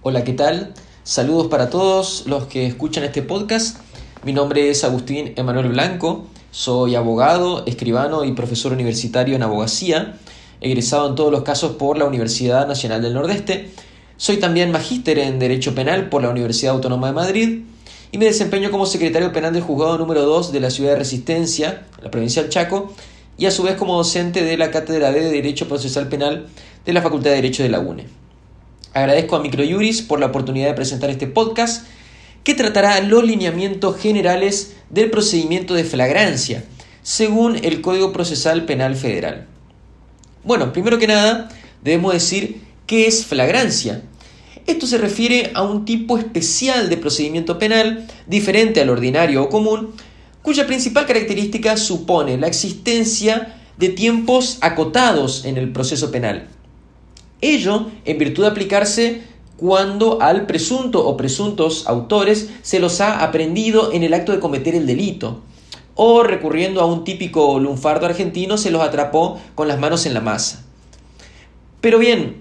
Hola, ¿qué tal? Saludos para todos los que escuchan este podcast. Mi nombre es Agustín Emanuel Blanco, soy abogado, escribano y profesor universitario en abogacía, egresado en todos los casos por la Universidad Nacional del Nordeste. Soy también magíster en Derecho Penal por la Universidad Autónoma de Madrid y me desempeño como secretario penal del juzgado número 2 de la ciudad de Resistencia, la provincia del Chaco, y a su vez como docente de la Cátedra de Derecho Procesal Penal de la Facultad de Derecho de la UNE. Agradezco a Microjuris por la oportunidad de presentar este podcast que tratará los lineamientos generales del procedimiento de flagrancia, según el Código Procesal Penal Federal. Bueno, primero que nada, debemos decir qué es flagrancia. Esto se refiere a un tipo especial de procedimiento penal, diferente al ordinario o común, cuya principal característica supone la existencia de tiempos acotados en el proceso penal. Ello en virtud de aplicarse cuando al presunto o presuntos autores se los ha aprendido en el acto de cometer el delito, o recurriendo a un típico lunfardo argentino se los atrapó con las manos en la masa. Pero bien,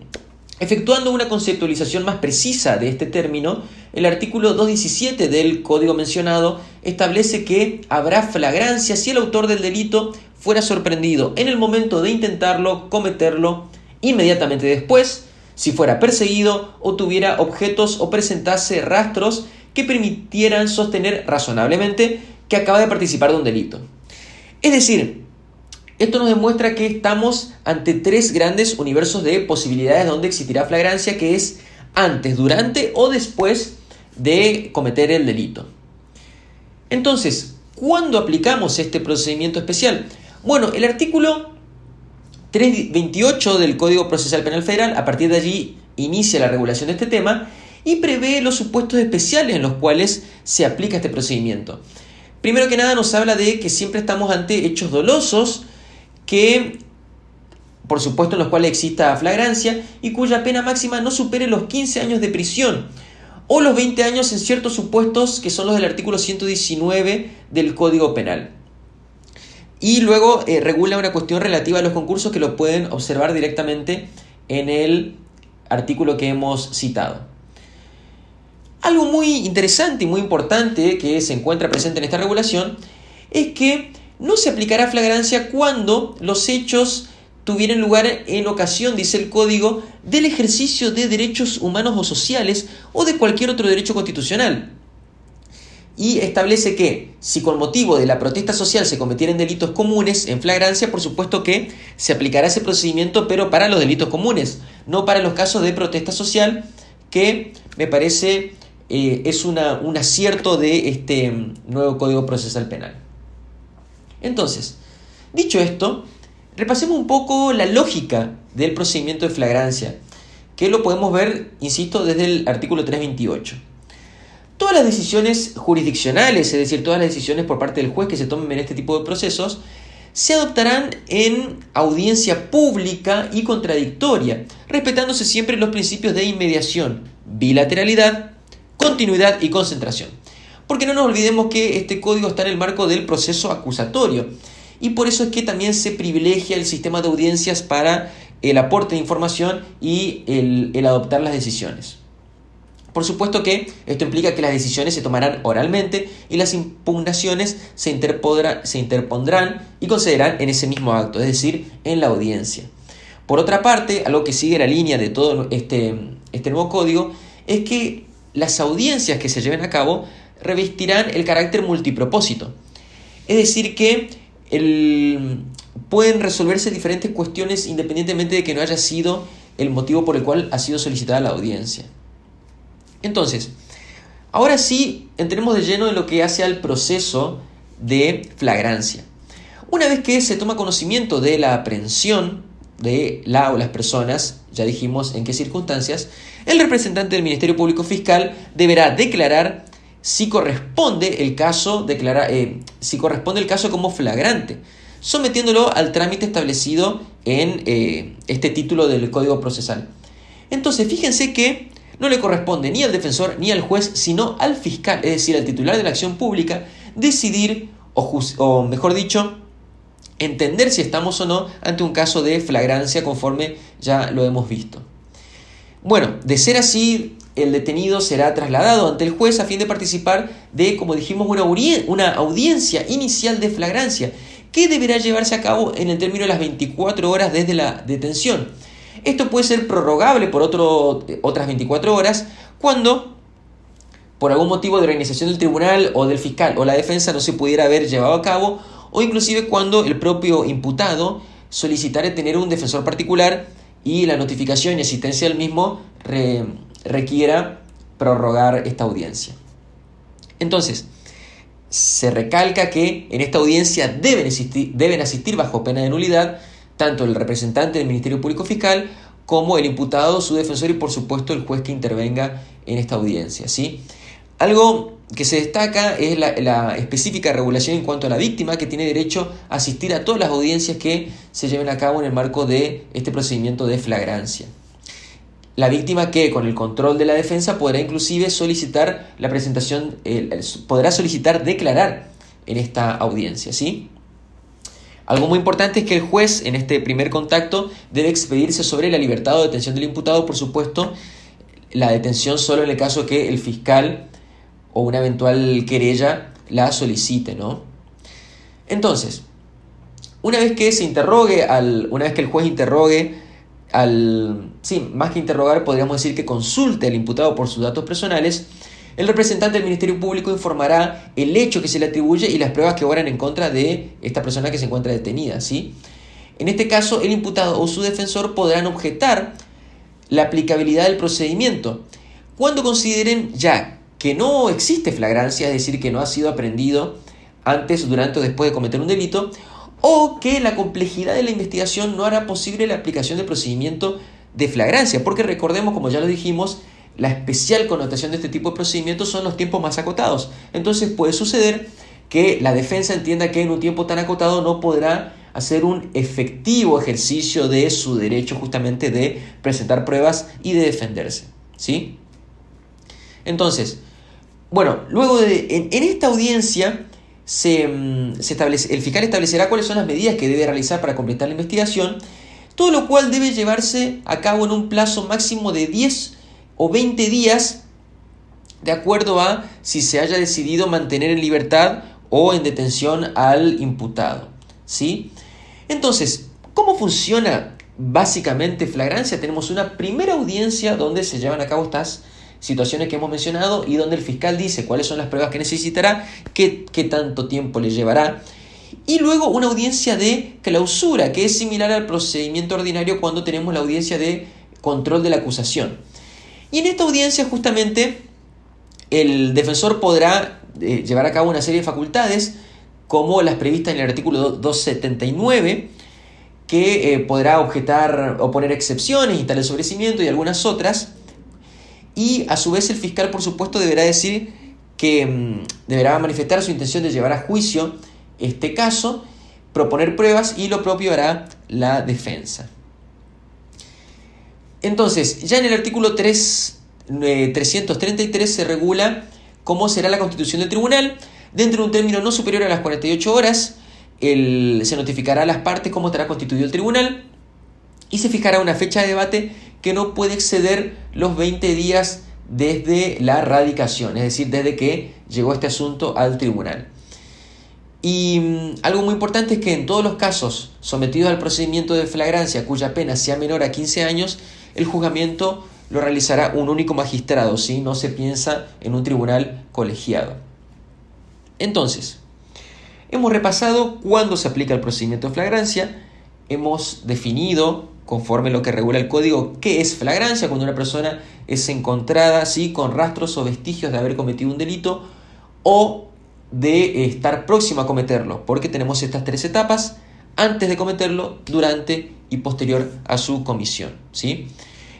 efectuando una conceptualización más precisa de este término, el artículo 217 del código mencionado establece que habrá flagrancia si el autor del delito fuera sorprendido en el momento de intentarlo cometerlo inmediatamente después, si fuera perseguido o tuviera objetos o presentase rastros que permitieran sostener razonablemente que acaba de participar de un delito. Es decir, esto nos demuestra que estamos ante tres grandes universos de posibilidades donde existirá flagrancia, que es antes, durante o después de cometer el delito. Entonces, ¿cuándo aplicamos este procedimiento especial? Bueno, el artículo 328 del Código Procesal Penal Federal, a partir de allí inicia la regulación de este tema y prevé los supuestos especiales en los cuales se aplica este procedimiento. Primero que nada nos habla de que siempre estamos ante hechos dolosos que, por supuesto, en los cuales exista flagrancia y cuya pena máxima no supere los 15 años de prisión o los 20 años en ciertos supuestos que son los del artículo 119 del Código Penal. Y luego eh, regula una cuestión relativa a los concursos que lo pueden observar directamente en el artículo que hemos citado. Algo muy interesante y muy importante que se encuentra presente en esta regulación es que no se aplicará flagrancia cuando los hechos tuvieran lugar en ocasión, dice el código, del ejercicio de derechos humanos o sociales o de cualquier otro derecho constitucional y establece que si con motivo de la protesta social se cometieran delitos comunes en flagrancia, por supuesto que se aplicará ese procedimiento, pero para los delitos comunes, no para los casos de protesta social, que me parece eh, es un acierto de este nuevo Código Procesal Penal. Entonces, dicho esto, repasemos un poco la lógica del procedimiento de flagrancia, que lo podemos ver, insisto, desde el artículo 328. Todas las decisiones jurisdiccionales, es decir, todas las decisiones por parte del juez que se tomen en este tipo de procesos, se adoptarán en audiencia pública y contradictoria, respetándose siempre los principios de inmediación, bilateralidad, continuidad y concentración. Porque no nos olvidemos que este código está en el marco del proceso acusatorio y por eso es que también se privilegia el sistema de audiencias para el aporte de información y el, el adoptar las decisiones. Por supuesto que esto implica que las decisiones se tomarán oralmente y las impugnaciones se, interpondrán y concederán en ese mismo acto, es decir, en la audiencia. Por otra parte, algo que sigue la línea de todo este, este nuevo código es que las audiencias que se lleven a cabo revestirán el carácter multipropósito. Es decir, que pueden resolverse diferentes cuestiones independientemente de que no haya sido el motivo por el cual ha sido solicitada la audiencia. Entonces, ahora sí entremos de lleno en lo que hace al proceso de flagrancia. Una vez que se toma conocimiento de la aprehensión de la o las personas, ya dijimos en qué circunstancias, el representante del Ministerio Público Fiscal deberá declarar si corresponde el caso, eh, si corresponde el caso como flagrante, sometiéndolo al trámite establecido en eh, este título del Código Procesal. Entonces, fíjense que no le corresponde ni al defensor ni al juez, sino al fiscal, es decir, al titular de la acción pública, decidir, o, mejor dicho, entender si estamos o no ante un caso de flagrancia conforme ya lo hemos visto. Bueno, de ser así, el detenido será trasladado ante el juez a fin de participar de, como dijimos, una audiencia inicial de flagrancia que deberá llevarse a cabo en el término de las 24 horas desde la detención. Esto puede ser prorrogable por otras 24 horas cuando por algún motivo de organización del tribunal o del fiscal o la defensa no se pudiera haber llevado a cabo o inclusive cuando el propio imputado solicitara tener un defensor particular y la notificación y asistencia del mismo requiera prorrogar esta audiencia. Entonces, se recalca que en esta audiencia deben deben asistir bajo pena de nulidad tanto el representante del Ministerio Público Fiscal como el imputado, su defensor y por supuesto el juez que intervenga en esta audiencia. ¿sí? Algo que se destaca es la, específica regulación en cuanto a la víctima que tiene derecho a asistir a todas las audiencias que se lleven a cabo en el marco de este procedimiento de flagrancia. La víctima que con el control de la defensa podrá inclusive solicitar la presentación, podrá solicitar declarar en esta audiencia, ¿sí? Algo muy importante es que el juez en este primer contacto debe expedirse sobre la libertad o detención del imputado, por supuesto, la detención solo en el caso que el fiscal o una eventual querella la solicite, ¿no? Entonces, una vez que se interrogue al, una vez que el juez interrogue al, sí, más que interrogar, podríamos decir que consulte al imputado por sus datos personales, el representante del Ministerio Público informará el hecho que se le atribuye y las pruebas que obran en contra de esta persona que se encuentra detenida. ¿sí? En este caso, el imputado o su defensor podrán objetar la aplicabilidad del procedimiento cuando consideren ya que no existe flagrancia, es decir, que no ha sido aprendido antes, durante o después de cometer un delito, o que la complejidad de la investigación no hará posible la aplicación del procedimiento de flagrancia, porque recordemos, como ya lo dijimos, la especial connotación de este tipo de procedimientos son los tiempos más acotados. Entonces puede suceder que la defensa entienda que en un tiempo tan acotado no podrá hacer un efectivo ejercicio de su derecho justamente de presentar pruebas y de defenderse. ¿Sí? Entonces, bueno, luego de, en, esta audiencia mm, se establece, el fiscal establecerá cuáles son las medidas que debe realizar para completar la investigación, todo lo cual debe llevarse a cabo en un plazo máximo de 10 o 20 días de acuerdo a si se haya decidido mantener en libertad o en detención al imputado. ¿sí? Entonces, ¿cómo funciona básicamente flagrancia? Tenemos una primera audiencia donde se llevan a cabo estas situaciones que hemos mencionado y donde el fiscal dice cuáles son las pruebas que necesitará, qué, qué tanto tiempo le llevará. Y luego una audiencia de clausura, que es similar al procedimiento ordinario cuando tenemos la audiencia de control de la acusación. Y en esta audiencia justamente el defensor podrá eh, llevar a cabo una serie de facultades como las previstas en el artículo 279, que eh, podrá objetar o poner excepciones y tal sobrecimiento y algunas otras. Y a su vez el fiscal, por supuesto, deberá decir que mm, deberá manifestar su intención de llevar a juicio este caso, proponer pruebas y lo propio hará la defensa. Entonces, ya en el artículo 3, 333 eh, se regula cómo será la constitución del tribunal. Dentro de un término no superior a las 48 horas, se notificará a las partes cómo estará constituido el tribunal y se fijará una fecha de debate que no puede exceder los 20 días desde la radicación, es decir, desde que llegó este asunto al tribunal. Y mm, algo muy importante es que en todos los casos sometidos al procedimiento de flagrancia cuya pena sea menor a 15 años, el juzgamiento lo realizará un único magistrado, si no se piensa en un tribunal colegiado. Entonces, hemos repasado cuándo se aplica el procedimiento de flagrancia, hemos definido, conforme lo que regula el código, qué es flagrancia, cuando una persona es encontrada ¿sí? con rastros o vestigios de haber cometido un delito o de estar próximo a cometerlo, porque tenemos estas tres etapas, antes de cometerlo, durante y posterior a su comisión. ¿sí?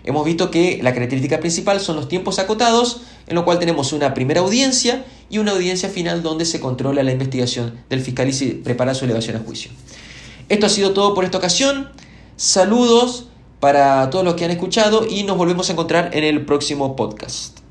Hemos visto que la característica principal son los tiempos acotados, en lo cual tenemos una primera audiencia y una audiencia final donde se controla la investigación del fiscal y se prepara su elevación a juicio. Esto ha sido todo por esta ocasión. Saludos para todos los que han escuchado y nos volvemos a encontrar en el próximo podcast.